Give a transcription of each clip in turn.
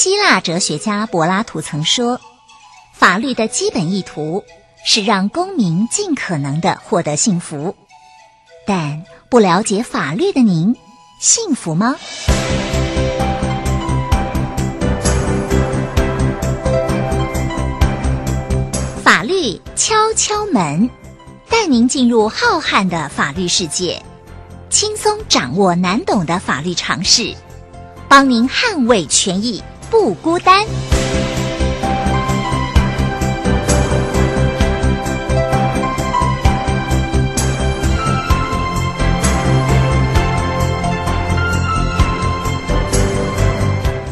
希腊哲学家柏拉图曾说：“法律的基本意图是让公民尽可能的获得幸福。”但不了解法律的您，幸福吗？法律敲敲门，带您进入浩瀚的法律世界，轻松掌握难懂的法律常识，帮您捍卫权益，不孤单。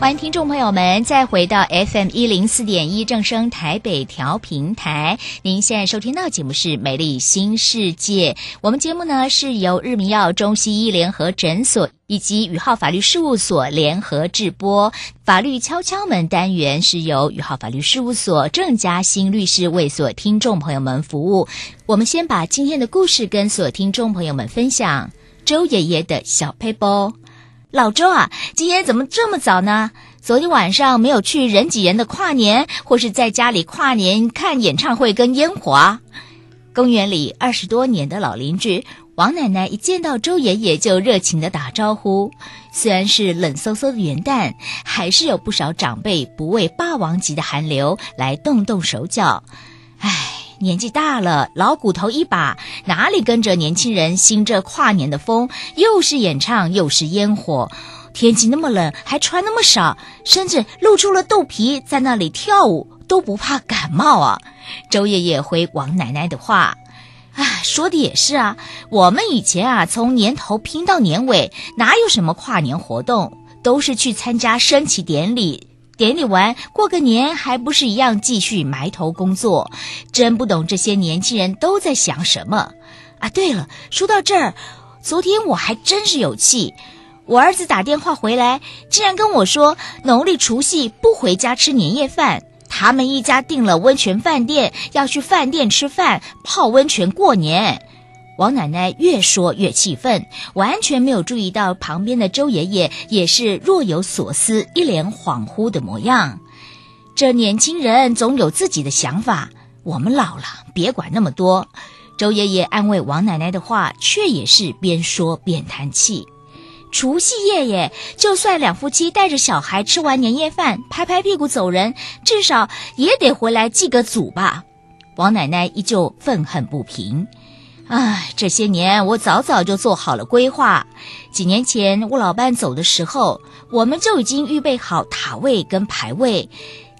欢迎听众朋友们再回到 FM 一零四点一正声台北调频台。您现在收听到节目是《美丽新世界》。我们节目呢是由日明耀中西医联合诊所以及宇浩法律事务所联合制播。法律敲敲门单元是由宇浩法律事务所郑嘉欣律师为所听众朋友们服务。我们先把今天的故事跟所听众朋友们分享。周爷爷的小撇步。老周啊，今天怎么这么早呢？昨天晚上没有去人挤人的跨年，或是在家里跨年看演唱会跟烟火？公园里二十多年的老邻居王奶奶一见到周爷爷就热情地打招呼。虽然是冷飕飕的元旦，还是有不少长辈不畏霸王级的寒流来动动手脚。唉。年纪大了，老骨头一把，哪里跟着年轻人兴这跨年的风？又是演唱，又是烟火，天气那么冷，还穿那么少，甚至露出了肚皮，在那里跳舞都不怕感冒啊！周爷爷回王奶奶的话：“唉，说的也是啊，我们以前啊，从年头拼到年尾，哪有什么跨年活动，都是去参加升旗典礼。”典礼完，过个年还不是一样继续埋头工作？真不懂这些年轻人都在想什么啊！对了，说到这儿，昨天我还真是有气，我儿子打电话回来，竟然跟我说农历除夕不回家吃年夜饭，他们一家订了温泉饭店，要去饭店吃饭泡温泉过年。王奶奶越说越气愤，完全没有注意到旁边的周爷爷也是若有所思、一脸恍惚的模样。这年轻人总有自己的想法，我们老了，别管那么多。周爷爷安慰王奶奶的话，却也是边说边叹气。除夕夜耶，就算两夫妻带着小孩吃完年夜饭，拍拍屁股走人，至少也得回来祭个祖吧。王奶奶依旧愤恨不平。唉，这些年我早早就做好了规划。几年前我老伴走的时候，我们就已经预备好塔位跟牌位，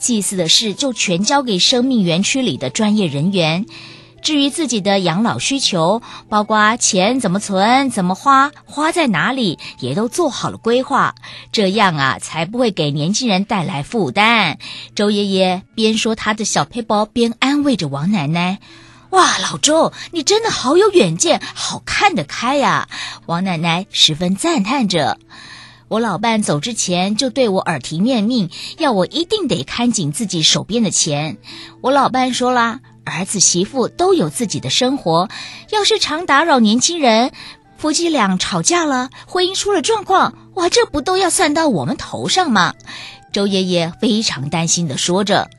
祭祀的事就全交给生命园区里的专业人员。至于自己的养老需求，包括钱怎么存、怎么花、花在哪里，也都做好了规划。这样啊，才不会给年轻人带来负担。周爷爷边说他的小撇步，边安慰着王奶奶。哇，老周，你真的好有远见，好看得开呀！王奶奶十分赞叹着。我老伴走之前就对我耳提面命，要我一定得看紧自己手边的钱。我老伴说啦，儿子媳妇都有自己的生活，要是常打扰年轻人，夫妻俩吵架了，婚姻出了状况，哇，这不都要算到我们头上吗？周爷爷非常担心的说着。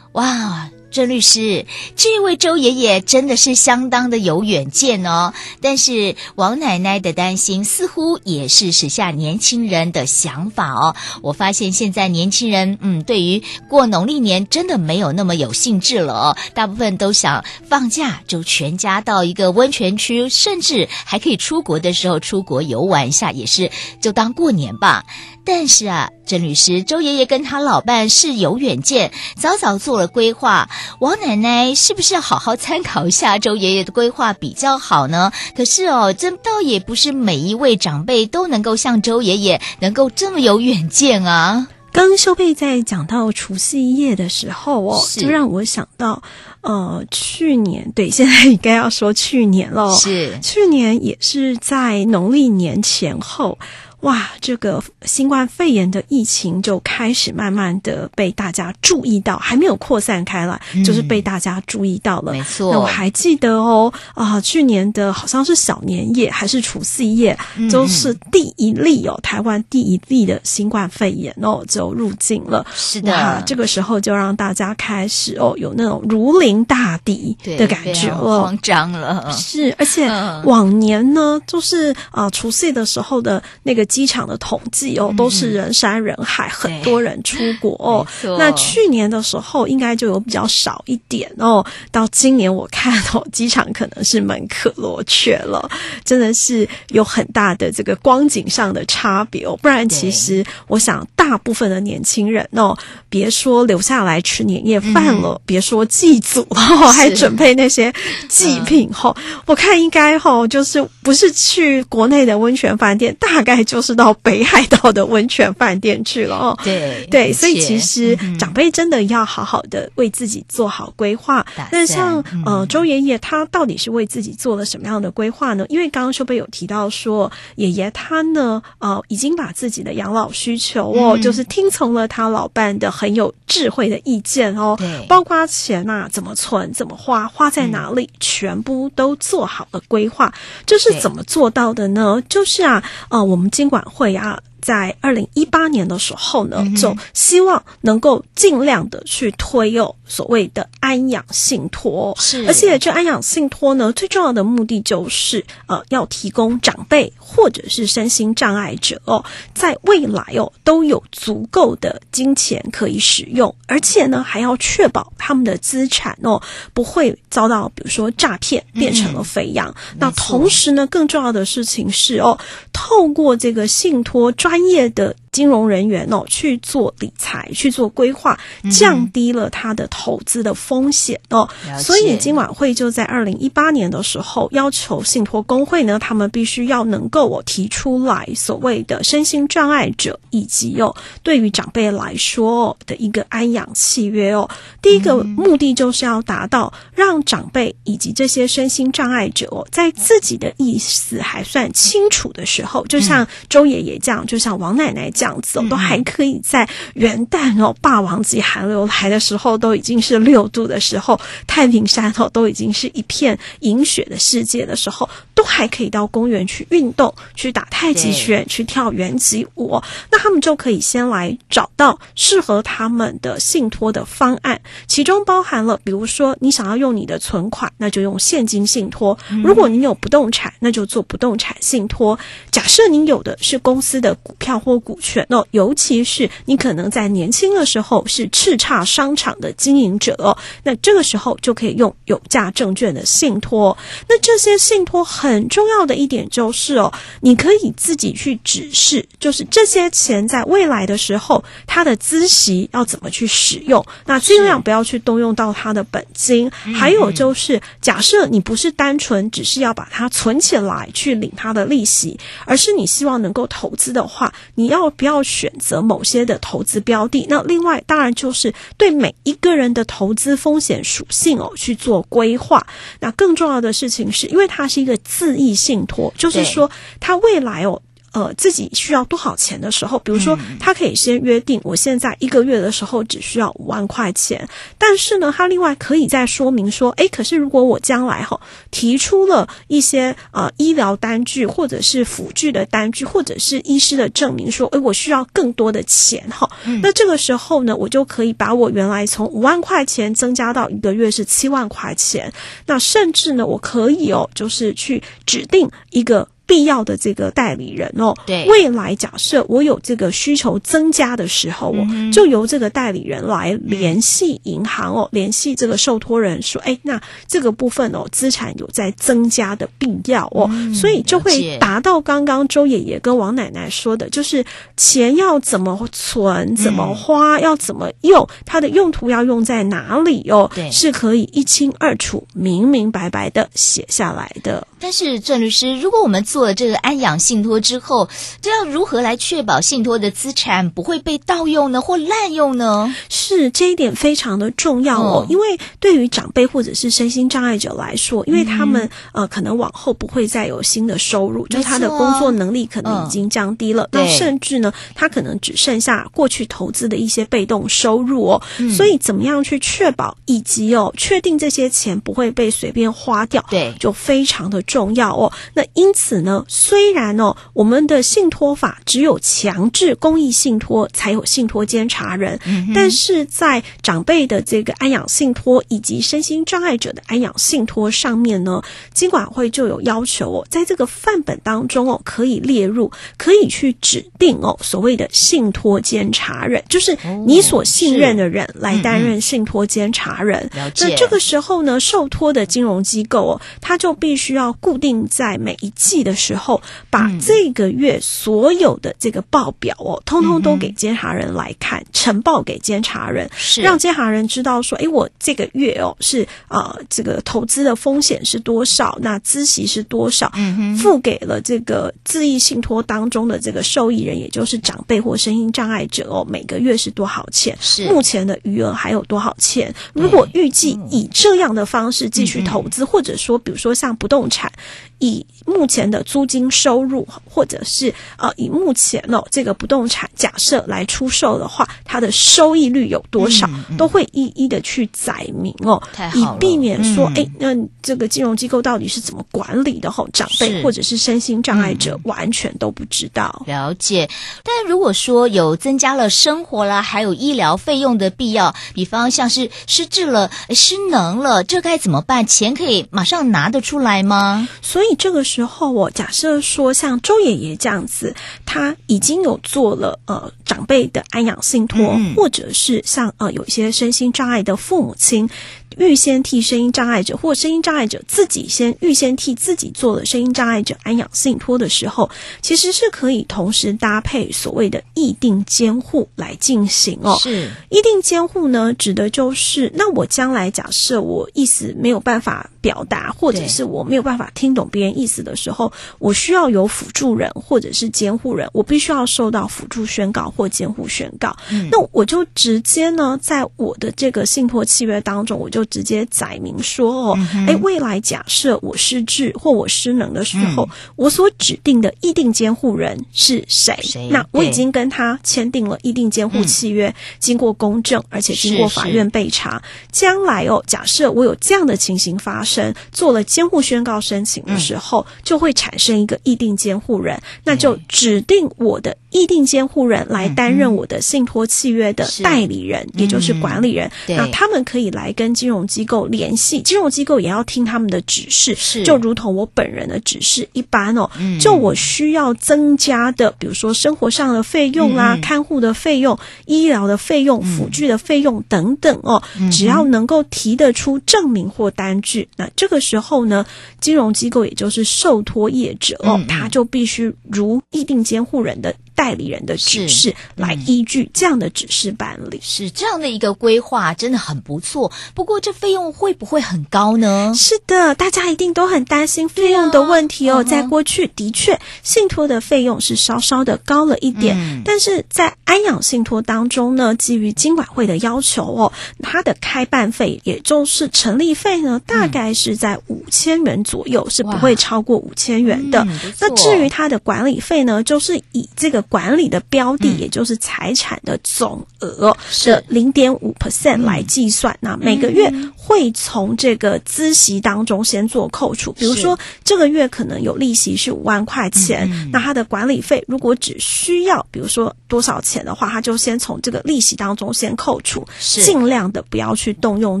哇。郑律师，这位周爷爷真的是相当的有远见哦。但是王奶奶的担心似乎也是时下年轻人的想法哦。我发现现在年轻人，嗯，对于过农历年真的没有那么有兴致了哦。大部分都想放假就全家到一个温泉区，甚至还可以出国的时候出国游玩一下，也是就当过年吧。但是啊，郑律师，周爷爷跟他老伴是有远见，早早做了规划。王奶奶是不是要好好参考一下周爷爷的规划比较好呢？可是哦，这倒也不是每一位长辈都能够像周爷爷能够这么有远见啊。刚刚修贝在讲到除夕夜的时候哦，就让我想到，呃，去年对，现在应该要说去年了，是去年也是在农历年前后。哇，这个新冠肺炎的疫情就开始慢慢的被大家注意到，还没有扩散开来，嗯、就是被大家注意到了。没错，那我还记得哦，啊，去年的好像是小年夜还是除夕夜，嗯、就是第一例哦，台湾第一例的新冠肺炎哦就入境了。是的，哇，这个时候就让大家开始哦有那种如临大敌的感觉了，慌张了。是，而且往年呢，就是啊除夕的时候的那个机场的统计哦，都是人山人海，嗯、很多人出国哦。那去年的时候应该就有比较少一点哦。到今年我看哦，机场可能是门可罗雀了，真的是有很大的这个光景上的差别哦。不然，其实我想大部分的年轻人哦，别说留下来吃年夜饭了，嗯、别说祭祖了，还准备那些祭品哈。嗯、我看应该哈，就是不是去国内的温泉饭店，大概就是到北海道的温泉饭店去了哦。对对，所以其实长辈真的要好好的为自己做好规划。那像呃周爷爷他到底是为自己做了什么样的规划呢？因为刚刚秀贝有提到说，爷爷他呢呃已经把自己的养老需求哦，就是听从了他老伴的很有智慧的意见哦，包括钱呐、啊、怎么存、怎么花、花在哪里，全部都做好了规划。这是怎么做到的呢？就是啊，呃，我们经管会啊。在二零一八年的时候呢，就希望能够尽量的去推有所谓的安养信托，是，而且这安养信托呢，最重要的目的就是呃，要提供长辈或者是身心障碍者哦，在未来哦都有足够的金钱可以使用，而且呢还要确保他们的资产哦不会遭到比如说诈骗变成了肥羊。嗯、那同时呢，更重要的事情是哦，透过这个信托专专业的金融人员哦去做理财、去做规划，降低了他的投资的风险哦。嗯、所以金管会就在二零一八年的时候要求信托工会呢，他们必须要能够我提出来所谓的身心障碍者以及哦对于长辈来说的一个安养契约哦。第一个目的就是要达到让长辈以及这些身心障碍者哦，在自己的意思还算清楚的时候，就像周爷爷这样，就。像王奶奶这样子，都还可以在元旦哦，霸王级寒流来的时候，都已经是六度的时候，太平山哦都已经是一片银雪的世界的时候，都还可以到公园去运动，去打太极拳，去跳圆脊舞。那他们就可以先来找到适合他们的信托的方案，其中包含了，比如说你想要用你的存款，那就用现金信托；如果你有不动产，那就做不动产信托。假设你有的是公司的股票或股权哦，尤其是你可能在年轻的时候是叱咤商场的经营者哦，那这个时候就可以用有价证券的信托。那这些信托很重要的一点就是哦，你可以自己去指示，就是这些钱在未来的时候，它的孳息要怎么去使用，那尽量不要去动用到它的本金。还有就是，假设你不是单纯只是要把它存起来去领它的利息，而是你希望能够投资的话。你要不要选择某些的投资标的？那另外当然就是对每一个人的投资风险属性哦去做规划。那更重要的事情是因为它是一个自益信托，就是说它未来哦。呃，自己需要多少钱的时候，比如说，他可以先约定，我现在一个月的时候只需要五万块钱，但是呢，他另外可以再说明说，诶，可是如果我将来哈提出了一些呃医疗单据或者是辅具的单据，或者是医师的证明说，诶，我需要更多的钱哈，那这个时候呢，我就可以把我原来从五万块钱增加到一个月是七万块钱，那甚至呢，我可以哦，就是去指定一个。必要的这个代理人哦，对，未来假设我有这个需求增加的时候哦，嗯、就由这个代理人来联系银行哦，联系这个受托人说，哎，那这个部分哦，资产有在增加的必要哦，嗯、所以就会达到刚刚周爷爷跟王奶奶说的，就是钱要怎么存、怎么花、嗯、要怎么用，它的用途要用在哪里哦，对，是可以一清二楚、明明白白的写下来的。但是郑律师，如果我们做了这个安养信托之后，这要如何来确保信托的资产不会被盗用呢，或滥用呢？是这一点非常的重要哦，哦。因为对于长辈或者是身心障碍者来说，因为他们、嗯、呃可能往后不会再有新的收入，就他的工作能力可能已经降低了，那、嗯、甚至呢，他可能只剩下过去投资的一些被动收入哦，嗯、所以怎么样去确保以及哦确定这些钱不会被随便花掉，对，就非常的重要哦。那因此呢，虽然哦我们的信托法只有强制公益信托才有信托监察人，嗯、但是在长辈的这个安养信托以及身心障碍者的安养信托上面呢，金管会就有要求哦，在这个范本当中哦，可以列入，可以去指定哦所谓的信托监察人，就是你所信任的人来担任信托监察人。那这个时候呢，受托的金融机构哦，他就必须要固定在每一季的时候，把这个月所有的这个报表哦，通通都给监察人来看，嗯、呈报给监察人，是让监察人知道说，哎，我这个月哦是呃这个投资的风险是多少，那孳息是多少，嗯哼，付给了这个自益信托当中的这个受益人，也就是长辈或身心障碍者哦，每个月是多少钱？是目前的余额还有多少钱？如果预计以这样的方式继续投资，嗯、或者说，比如说像不动产。以目前的租金收入，或者是呃，以目前哦这个不动产假设来出售的话，它的收益率有多少，嗯嗯、都会一一的去载明哦，以避免说，哎、嗯，那这个金融机构到底是怎么管理的？吼，长辈或者是身心障碍者完全都不知道。嗯、了解，但如果说有增加了生活啦，还有医疗费用的必要，比方像是失智了、失能了，这该怎么办？钱可以马上拿得出来吗？所以。所以这个时候，我假设说，像周爷爷这样子，他已经有做了呃长辈的安养信托，嗯、或者是像呃有一些身心障碍的父母亲。预先替声音障碍者或声音障碍者自己先预先替自己做了声音障碍者安养信托的时候，其实是可以同时搭配所谓的意定监护来进行哦。是意定监护呢，指的就是那我将来假设我意思没有办法表达，或者是我没有办法听懂别人意思的时候，我需要有辅助人或者是监护人，我必须要受到辅助宣告或监护宣告。嗯，那我就直接呢，在我的这个信托契约当中，我就直接载明说哦，哎、嗯，未来假设我失智或我失能的时候，嗯、我所指定的意定监护人是谁？谁？那我已经跟他签订了意定监护契约，嗯、经过公证，而且经过法院备查。将来哦，假设我有这样的情形发生，做了监护宣告申请的时候，嗯、就会产生一个意定监护人，那就指定我的意定监护人来担任我的信托契约的代理人，嗯、也就是管理人。嗯、那他们可以来跟金融。机构联系金融机构也要听他们的指示，是。就如同我本人的指示一般哦。嗯、就我需要增加的，比如说生活上的费用啦、嗯、看护的费用、医疗的费用、辅具的费用等等哦，嗯、只要能够提得出证明或单据，那这个时候呢，金融机构也就是受托业者哦，嗯、他就必须如意定监护人的。代理人的指示来依据这样的指示办理，是，这样的一个规划，真的很不错。不过这费用会不会很高呢？是的，大家一定都很担心费用的问题哦。啊、在过去，的确信托的费用是稍稍的高了一点，嗯、但是在安养信托当中呢，基于金管会的要求哦，它的开办费也就是成立费呢，大概是在五千元左右，嗯、是不会超过五千元的。嗯、那至于它的管理费呢，就是以这个。管理的标的，也就是财产的总额的零点五 percent 来计算。那每个月会从这个孳息当中先做扣除。比如说，这个月可能有利息是五万块钱，那它的管理费如果只需要，比如说多少钱的话，它就先从这个利息当中先扣除，尽量的不要去动用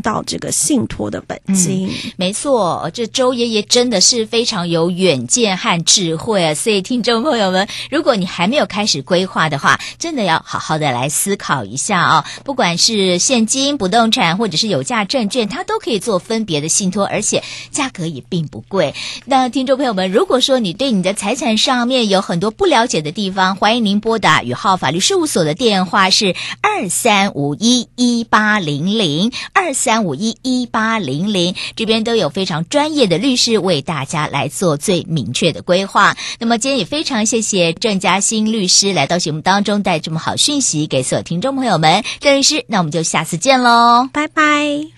到这个信托的本金。没错，这周爷爷真的是非常有远见和智慧啊！所以，听众朋友们，如果你还没有看。开始规划的话，真的要好好的来思考一下哦。不管是现金、不动产，或者是有价证券，它都可以做分别的信托，而且价格也并不贵。那听众朋友们，如果说你对你的财产上面有很多不了解的地方，欢迎您拨打宇浩法律事务所的电话是二三五一一八零零二三五一一八零零，这边都有非常专业的律师为大家来做最明确的规划。那么今天也非常谢谢郑嘉欣律律师来到节目当中带这么好讯息给所有听众朋友们。郑律师，那我们就下次见喽，拜拜。